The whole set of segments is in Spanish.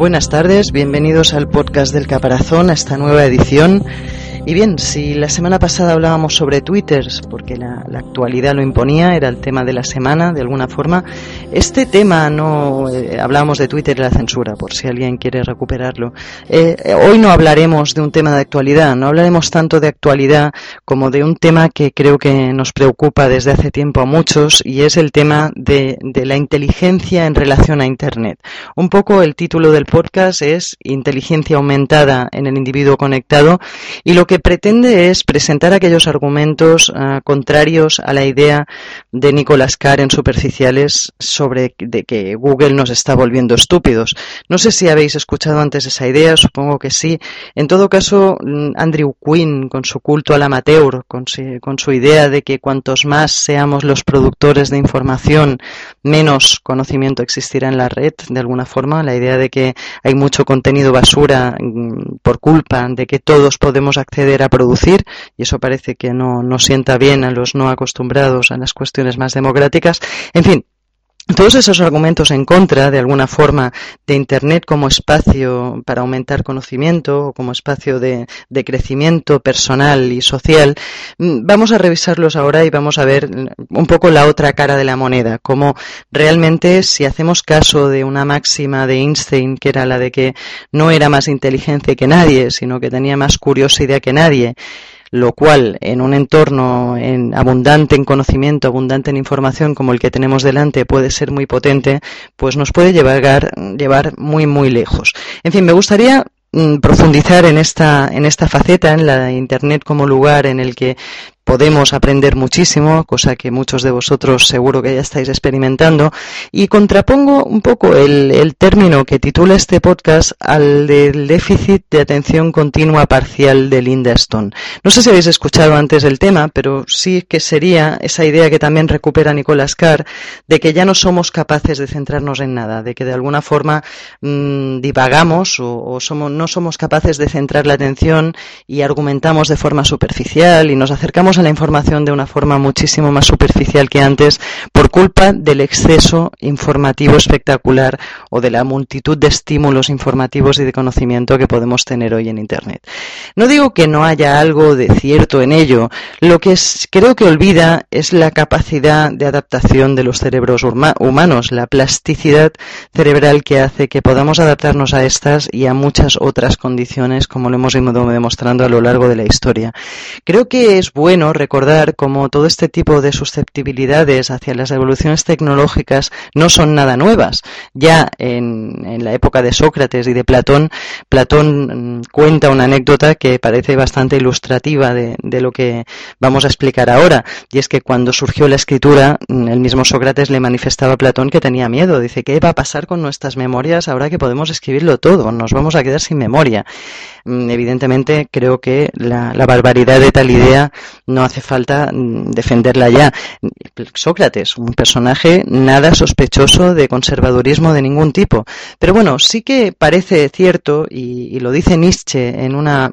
Buenas tardes, bienvenidos al podcast del Caparazón, a esta nueva edición. Y bien, si la semana pasada hablábamos sobre Twitter, porque la, actualidad lo imponía, era el tema de la semana, de alguna forma, este tema no eh, hablábamos de Twitter y la censura, por si alguien quiere recuperarlo. Eh, hoy no hablaremos de un tema de actualidad, no hablaremos tanto de actualidad como de un tema que creo que nos preocupa desde hace tiempo a muchos y es el tema de, de la inteligencia en relación a Internet. Un poco el título del podcast es Inteligencia aumentada en el individuo conectado y lo que pretende es presentar aquellos argumentos uh, contrarios a la idea de Nicolás Carr en Superficiales sobre de que Google nos está volviendo estúpidos. No sé si habéis escuchado antes esa idea, supongo que sí. En todo caso, mm, Andrew Quinn, con su culto al amateur, con su, con su idea de que cuantos más seamos los productores de información, menos conocimiento existirá en la red, de alguna forma, la idea de que hay mucho contenido basura mm, por culpa de que todos podemos acceder a producir y eso parece que no, no sienta bien a los no acostumbrados a las cuestiones más democráticas. En fin, todos esos argumentos en contra, de alguna forma, de Internet como espacio para aumentar conocimiento o como espacio de, crecimiento personal y social, mm, vamos a revisarlos ahora y vamos a ver un poco la otra cara de la moneda, como realmente si hacemos caso de una máxima de Einstein, que era la de que no era más inteligente que nadie, sino que tenía más curiosidad que nadie, lo cual en un entorno en, abundante en conocimiento, abundante en información como el que tenemos delante puede ser muy potente, pues nos puede llevar, llevar muy muy lejos. En fin, me gustaría mm, profundizar en esta, en esta faceta, en la Internet como lugar en el que podemos aprender muchísimo, cosa que muchos de vosotros seguro que ya estáis experimentando, y contrapongo un poco el, el término que titula este podcast al del déficit de atención continua parcial de Linda Stone. No sé si habéis escuchado antes el tema, pero sí que sería esa idea que también recupera Nicolás Carr de que ya no somos capaces de centrarnos en nada, de que de alguna forma mmm, divagamos o, o no somos capaces de centrar la atención y argumentamos de forma superficial y nos acercamos la información de una forma muchísimo más superficial que antes por culpa del exceso informativo espectacular o de la multitud de estímulos informativos y de conocimiento que podemos tener hoy en Internet. No digo que no haya algo de cierto en ello, lo que es, creo que olvida es la capacidad de adaptación de los cerebros humanos, la plasticidad cerebral que hace que podamos adaptarnos a estas y a muchas otras condiciones como lo hemos ido demostrando a lo largo de la historia. Creo que es bueno recordar cómo todo este tipo de susceptibilidades hacia las evoluciones tecnológicas no son nada nuevas. Ya en, la época de Sócrates y de Platón, Platón mm, cuenta una anécdota que parece bastante ilustrativa de, lo que vamos a explicar ahora, y es que cuando surgió la escritura, mm, el mismo Sócrates le manifestaba a Platón que tenía miedo. Dice, ¿qué va a pasar con nuestras memorias ahora que podemos escribirlo todo? Nos vamos a quedar sin memoria. Mm, evidentemente, creo que la barbaridad de tal idea no hace falta mm, defenderla ya. Sócrates, un personaje nada sospechoso de conservadurismo de ningún tipo. Pero bueno, sí que parece cierto, y, y lo dice Nietzsche en una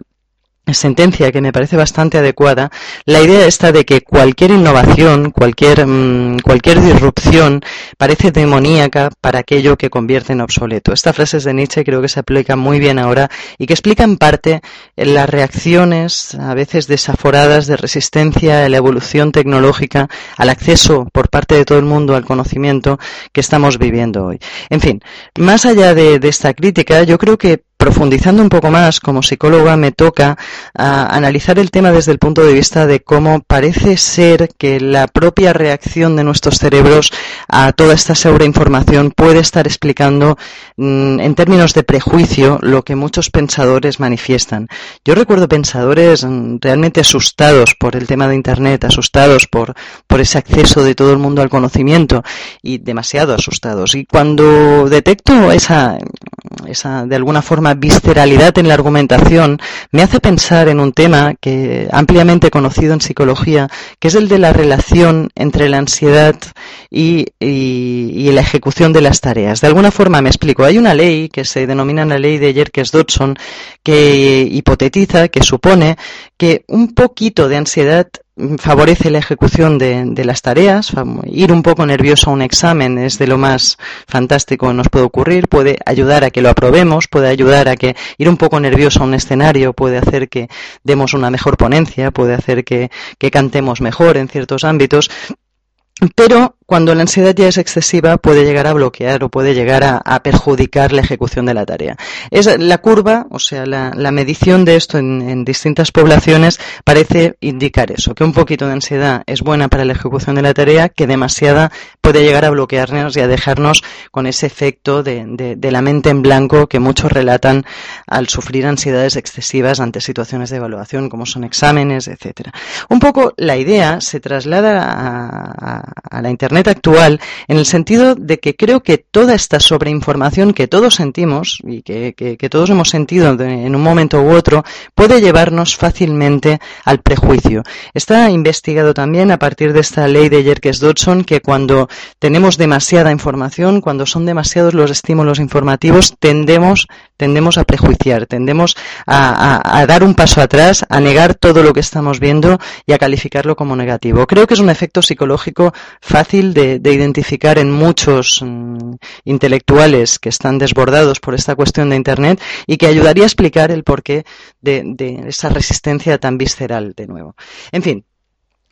sentencia que me parece bastante adecuada, la idea está de que cualquier innovación, cualquier, mmm, cualquier disrupción parece demoníaca para aquello que convierte en obsoleto. Esta frase es de Nietzsche creo que se aplica muy bien ahora y que explica en parte las reacciones a veces desaforadas de resistencia a la evolución tecnológica, al acceso por parte de todo el mundo al conocimiento que estamos viviendo hoy. En fin, más allá de esta crítica, yo creo que profundizando un poco más, como psicóloga me toca analizar el tema desde el punto de vista de cómo parece ser que la propia reacción de nuestros cerebros a toda esta sobreinformación puede estar explicando mm, en términos de prejuicio lo que muchos pensadores manifiestan. Yo recuerdo pensadores mm, realmente asustados por el tema de Internet, asustados por, por ese acceso de todo el mundo al conocimiento y demasiado asustados. Y cuando detecto esa, esa de alguna forma visceralidad en la argumentación, me hace pensar en un tema que ampliamente conocido en psicología, que es el de la relación entre la ansiedad y, y, la ejecución de las tareas. De alguna forma me explico. Hay una ley que se denomina la ley de Yerkes-Dodson que hipotetiza, que supone que un poquito de ansiedad favorece la ejecución de, las tareas. Ir un poco nervioso a un examen es de lo más fantástico que nos puede ocurrir. Puede ayudar a que lo aprobemos, puede ayudar a que ir un poco nervioso a un escenario puede hacer que demos una mejor ponencia, puede hacer que cantemos mejor en ciertos ámbitos. Pero cuando la ansiedad ya es excesiva puede llegar a bloquear o puede llegar a, perjudicar la ejecución de la tarea. Es la curva, o sea, la, medición de esto en, distintas poblaciones parece indicar eso, que un poquito de ansiedad es buena para la ejecución de la tarea, que demasiada puede llegar a bloquearnos y a dejarnos con ese efecto de, la mente en blanco que muchos relatan al sufrir ansiedades excesivas ante situaciones de evaluación como son exámenes, etcétera. Un poco la idea se traslada a la Internet actual en el sentido de que creo que toda esta sobreinformación que todos sentimos y que, todos hemos sentido en un momento u otro puede llevarnos fácilmente al prejuicio. Está investigado también a partir de esta ley de Yerkes-Dodson que cuando tenemos demasiada información, cuando son demasiados los estímulos informativos, tendemos, tendemos a prejuiciar, tendemos a, dar un paso atrás, a negar todo lo que estamos viendo y a calificarlo como negativo. Creo que es un efecto psicológico fácil de, identificar en muchos mm, intelectuales que están desbordados por esta cuestión de Internet y que ayudaría a explicar el porqué de esa resistencia tan visceral de nuevo. En fin,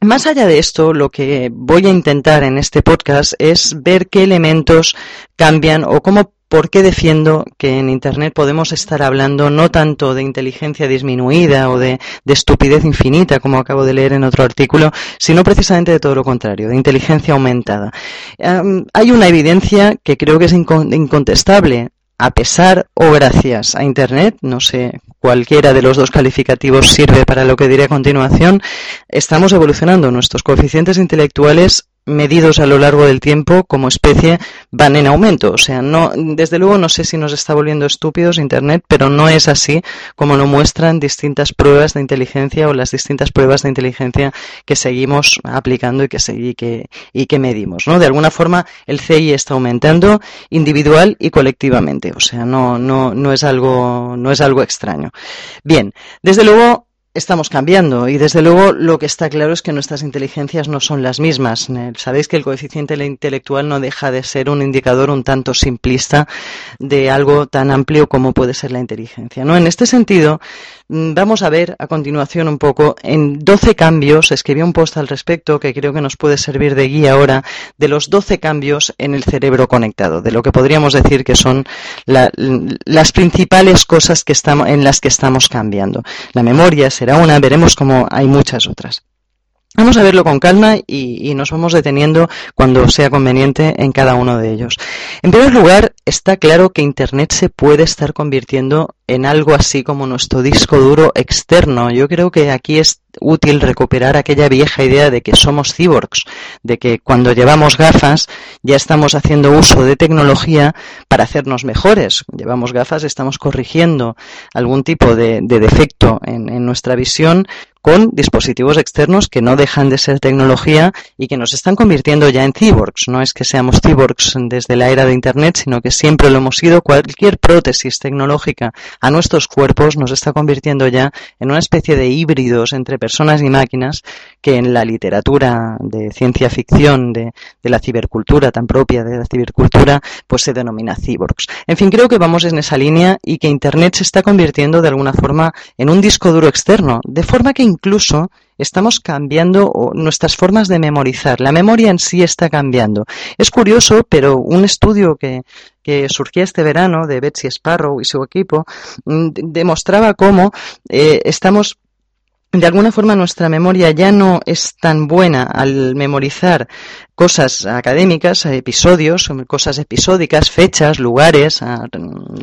más allá de esto, lo que voy a intentar en este podcast es ver qué elementos cambian o cómo ¿Por qué defiendo que en Internet podemos estar hablando no tanto de inteligencia disminuida o de, estupidez infinita, como acabo de leer en otro artículo, sino precisamente de todo lo contrario, de inteligencia aumentada? hay una evidencia que creo que es incontestable. A pesar o gracias a Internet, no sé, cualquiera de los dos calificativos sirve para lo que diré a continuación, estamos evolucionando. Nuestros coeficientes intelectuales medidos a lo largo del tiempo como especie van en aumento. O sea, no, desde luego no sé si nos está volviendo estúpidos Internet, pero no es así como lo muestran distintas pruebas de inteligencia o las distintas pruebas de inteligencia que seguimos aplicando y que, y que, y que medimos. ¿no? De alguna forma, el CI está aumentando individual y colectivamente. O sea, no, no, no es algo, no es algo extraño. Bien, desde luego, estamos cambiando y desde luego lo que está claro es que nuestras inteligencias no son las mismas. Sabéis que el coeficiente intelectual no deja de ser un indicador un tanto simplista de algo tan amplio como puede ser la inteligencia. ¿no? En este sentido, mm, vamos a ver a continuación un poco en 12 cambios, escribí un post al respecto que creo que nos puede servir de guía ahora, de los 12 cambios en el cerebro conectado, de lo que podríamos decir que son las principales cosas en las que estamos cambiando. La memoria, será una, veremos como hay muchas otras. Vamos a verlo con calma y, nos vamos deteniendo cuando sea conveniente en cada uno de ellos. En primer lugar, está claro que Internet se puede estar convirtiendo en algo así como nuestro disco duro externo. Yo creo que aquí es útil recuperar aquella vieja idea de que somos cyborgs, de que cuando llevamos gafas ya estamos haciendo uso de tecnología para hacernos mejores. Llevamos gafas, estamos corrigiendo algún tipo de, defecto en nuestra visión con dispositivos externos que no dejan de ser tecnología y que nos están convirtiendo ya en cyborgs. No es que seamos cyborgs desde la era de Internet, sino que siempre lo hemos sido. Cualquier prótesis tecnológica a nuestros cuerpos nos está convirtiendo ya en una especie de híbridos entre personas y máquinas que en la literatura de ciencia ficción de, de, la cibercultura, tan propia de la cibercultura, pues se denomina cyborgs. En fin, creo que vamos en esa línea y que Internet se está convirtiendo de alguna forma en un disco duro externo, de forma que incluso estamos cambiando nuestras formas de memorizar. La memoria en sí está cambiando. Es curioso, pero un estudio que, que surgía este verano de Betsy Sparrow y su equipo mm, demostraba cómo eh, estamos de alguna forma nuestra memoria ya no es tan buena al memorizar cosas académicas, episodios, cosas episódicas, fechas, lugares,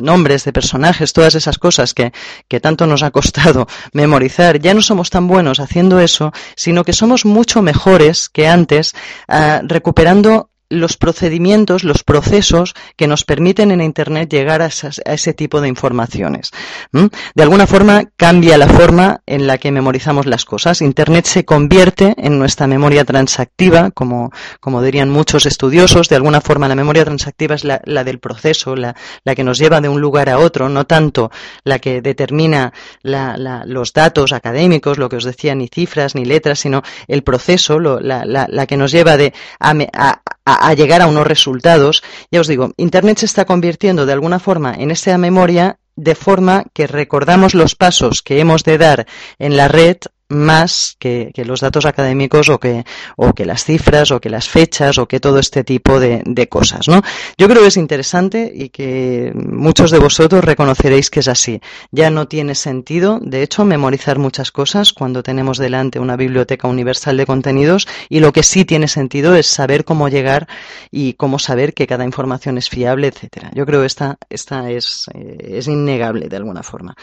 nombres de personajes, todas esas cosas que, que tanto nos ha costado memorizar. Ya no somos tan buenos haciendo eso, sino que somos mucho mejores que antes ah, recuperando los procedimientos, los procesos que nos permiten en Internet llegar a, ese tipo de informaciones. De alguna forma cambia la forma en la que memorizamos las cosas. Internet se convierte en nuestra memoria transactiva, como, como dirían muchos estudiosos. De alguna forma la memoria transactiva es la, del proceso, la, que nos lleva de un lugar a otro, no tanto la que determina los datos académicos, lo que os decía, ni cifras ni letras, sino el proceso, la, que nos lleva de a, a, llegar a unos resultados. Ya os digo, Internet se está convirtiendo de alguna forma en esa memoria de forma que recordamos los pasos que hemos de dar en la red más que, los datos académicos o que, o que las cifras o que las fechas o que todo este tipo de, cosas, ¿no? Yo creo que es interesante y que muchos de vosotros reconoceréis que es así. Ya no tiene sentido, de hecho, memorizar muchas cosas cuando tenemos delante una biblioteca universal de contenidos y lo que sí tiene sentido es saber cómo llegar y cómo saber que cada información es fiable, etcétera. Yo creo que esta, esta es, eh, es innegable de alguna forma.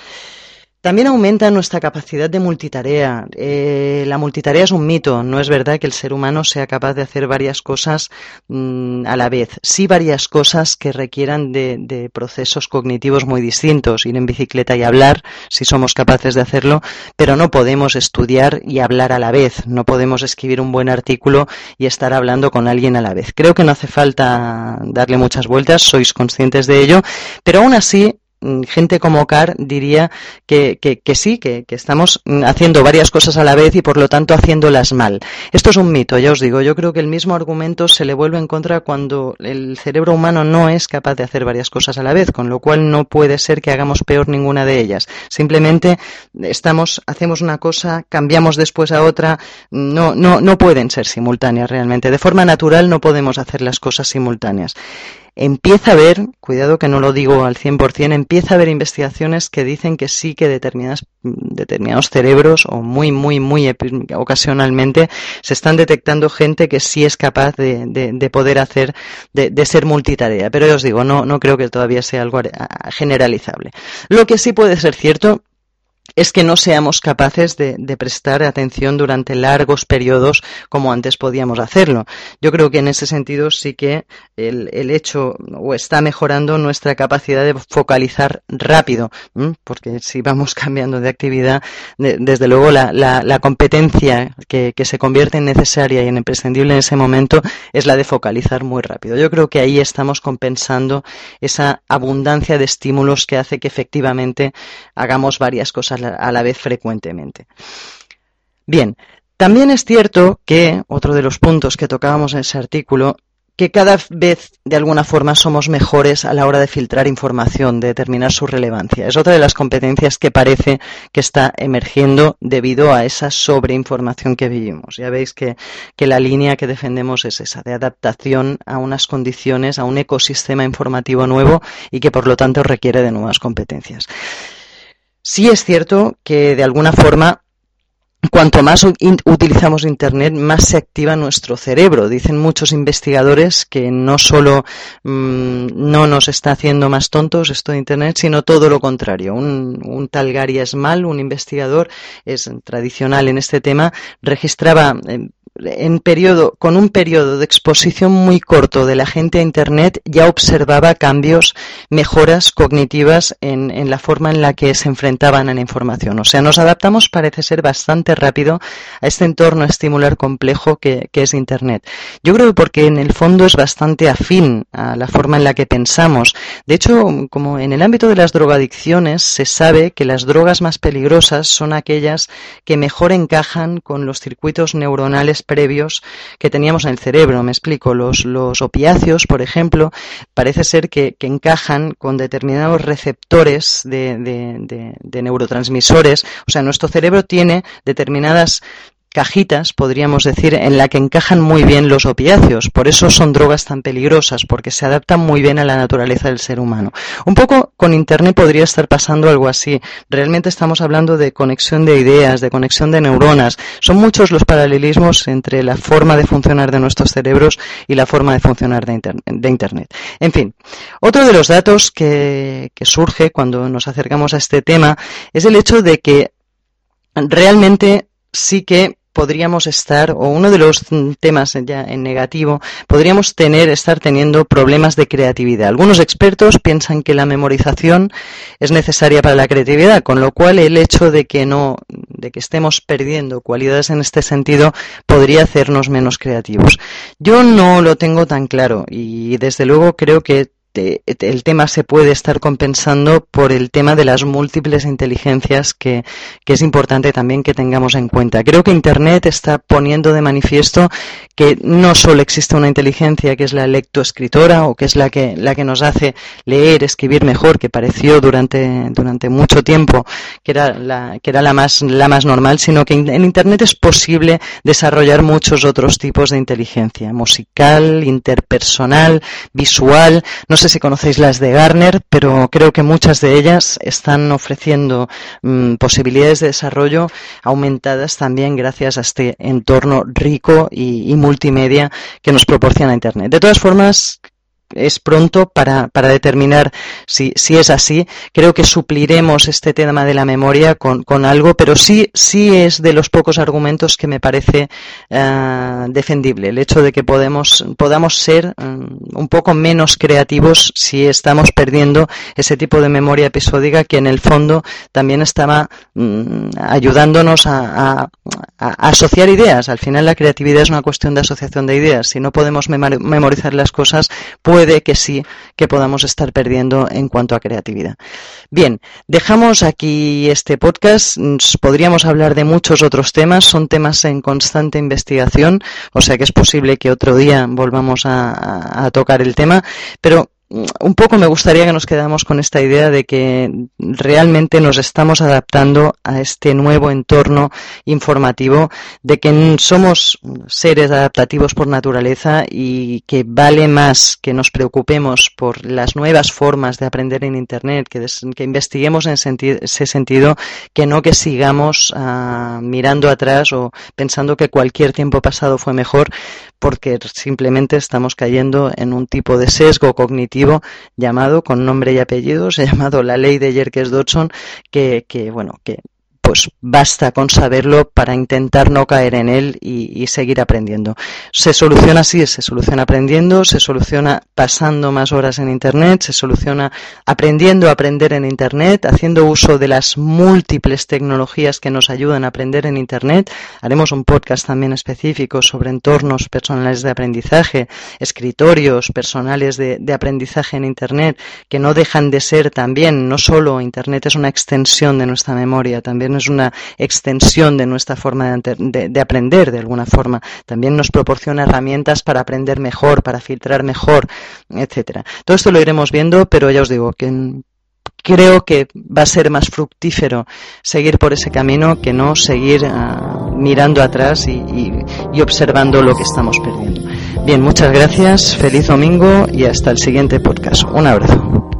También aumenta nuestra capacidad de multitarea. Eh, la multitarea es un mito. No es verdad que el ser humano sea capaz de hacer varias cosas mm, a la vez. Sí varias cosas que requieran de, procesos cognitivos muy distintos. Ir en bicicleta y hablar, si somos capaces de hacerlo, pero no podemos estudiar y hablar a la vez. No podemos escribir un buen artículo y estar hablando con alguien a la vez. Creo que no hace falta darle muchas vueltas, sois conscientes de ello, pero aún así gente como Carr diría que, que, sí, que, que, estamos mm, haciendo varias cosas a la vez y por lo tanto haciéndolas mal. Esto es un mito, ya os digo. Yo creo que el mismo argumento se le vuelve en contra cuando el cerebro humano no es capaz de hacer varias cosas a la vez, con lo cual no puede ser que hagamos peor ninguna de ellas. Simplemente estamos, hacemos una cosa, cambiamos después a otra. No, no, no pueden ser simultáneas realmente. De forma natural no podemos hacer las cosas simultáneas empieza a haber, cuidado que no lo digo al 100%, empieza a haber investigaciones que dicen que sí que determinadas, determinados cerebros o muy, muy, muy ocasionalmente se están detectando gente que sí es capaz de, de, poder hacer, de, de, ser multitarea. Pero ya os digo, no, no creo que todavía sea algo generalizable. Lo que sí puede ser cierto es que no seamos capaces de, prestar atención durante largos periodos como antes podíamos hacerlo. Yo creo que en ese sentido sí que el, hecho o está mejorando nuestra capacidad de focalizar rápido, porque si vamos cambiando de actividad, desde luego la, competencia que, se convierte en necesaria y en imprescindible en ese momento es la de focalizar muy rápido. Yo creo que ahí estamos compensando esa abundancia de estímulos que hace que efectivamente hagamos varias cosas a la vez frecuentemente. Bien, también es cierto que, otro de los puntos que tocábamos en ese artículo, que cada vez de alguna forma somos mejores a la hora de filtrar información, de determinar su relevancia. Es otra de las competencias que parece que está emergiendo debido a esa sobreinformación que vivimos. Ya veis que, que la línea que defendemos es esa, de adaptación a unas condiciones, a un ecosistema informativo nuevo y que por lo tanto requiere de nuevas competencias. Sí es cierto que de alguna forma Cuanto más utilizamos Internet, más se activa nuestro cerebro. Dicen muchos investigadores que no solo mm, no nos está haciendo más tontos esto de Internet, sino todo lo contrario. Un, tal Gary Small, un investigador, es tradicional en este tema, registraba eh, en periodo, con un periodo de exposición muy corto de la gente a Internet, ya observaba cambios, mejoras cognitivas en, en, la forma en la que se enfrentaban a la información. O sea, nos adaptamos, parece ser, bastante rápido a este entorno estimular complejo que, que es Internet. Yo creo que porque en el fondo es bastante afín a la forma en la que pensamos. De hecho, como en el ámbito de las drogadicciones, se sabe que las drogas más peligrosas son aquellas que mejor encajan con los circuitos neuronales previos que teníamos en el cerebro. Me explico, los, los opiáceos, por ejemplo, parece ser que, encajan con determinados receptores de, de, de neurotransmisores. O sea, nuestro cerebro tiene determinadas cajitas, podríamos decir, en la que encajan muy bien los opiáceos. Por eso son drogas tan peligrosas, porque se adaptan muy bien a la naturaleza del ser humano. Un poco con Internet podría estar pasando algo así. Realmente estamos hablando de conexión de ideas, de conexión de neuronas. Son muchos los paralelismos entre la forma de funcionar de nuestros cerebros y la forma de funcionar de, Internet. En fin, otro de los datos que, que surge cuando nos acercamos a este tema es el hecho de que realmente sí que podríamos estar, o uno de los temas ya en negativo, podríamos tener, estar teniendo problemas de creatividad. Algunos expertos piensan que la memorización es necesaria para la creatividad, con lo cual el hecho de que no, de que estemos perdiendo cualidades en este sentido podría hacernos menos creativos. Yo no lo tengo tan claro y desde luego creo que el tema se puede estar compensando por el tema de las múltiples inteligencias que, es importante también que tengamos en cuenta. Creo que Internet está poniendo de manifiesto que no solo existe una inteligencia que es la lectoescritora o que es la que, la que nos hace leer, escribir mejor, que pareció durante, durante mucho tiempo que era la, que era la más, la más normal, sino que en Internet es posible desarrollar muchos otros tipos de inteligencia, musical, interpersonal, visual, sé si conocéis las de Garner, pero creo que muchas de ellas están ofreciendo mm, posibilidades de desarrollo aumentadas también gracias a este entorno rico y multimedia que nos proporciona Internet. De todas formas, es pronto para, para determinar si, si, es así. Creo que supliremos este tema de la memoria con, con algo, pero sí, sí es de los pocos argumentos que me parece uh, defendible. El hecho de que podemos, podamos ser um, un poco menos creativos si estamos perdiendo ese tipo de memoria episódica que en el fondo también estaba um, ayudándonos a, a, a, asociar ideas. Al final la creatividad es una cuestión de asociación de ideas. Si no podemos memorizar las cosas, pues puede que sí que podamos estar perdiendo en cuanto a creatividad. Bien, dejamos aquí este podcast. Podríamos hablar de muchos otros temas. Son temas en constante investigación, o sea que es posible que otro día volvamos a, a tocar el tema. Pero un poco me gustaría que nos quedamos con esta idea de que realmente nos estamos adaptando a este nuevo entorno informativo, de que somos seres adaptativos por naturaleza y que vale más que nos preocupemos por las nuevas formas de aprender en Internet, que, investiguemos en ese sentido, que no que sigamos uh, mirando atrás o pensando que cualquier tiempo pasado fue mejor, porque simplemente estamos cayendo en un tipo de sesgo cognitivo llamado con nombre y apellidos, llamado la ley de Yerkes Dodson, que, que bueno, que pues basta con saberlo para intentar no caer en él y, seguir aprendiendo. Se soluciona así, se soluciona aprendiendo, se soluciona pasando más horas en Internet, se soluciona aprendiendo a aprender en Internet, haciendo uso de las múltiples tecnologías que nos ayudan a aprender en Internet. Haremos un podcast también específico sobre entornos personales de aprendizaje, escritorios personales de aprendizaje en Internet, que no dejan de ser también, no solo Internet es una extensión de nuestra memoria, también es una extensión de nuestra forma de, de, de, aprender de alguna forma. También nos proporciona herramientas para aprender mejor, para filtrar mejor, etcétera. Todo esto lo iremos viendo, pero ya os digo que creo que va a ser más fructífero seguir por ese camino que no seguir uh, mirando atrás y observando lo que estamos perdiendo. Bien, muchas gracias, feliz domingo y hasta el siguiente podcast. Un abrazo.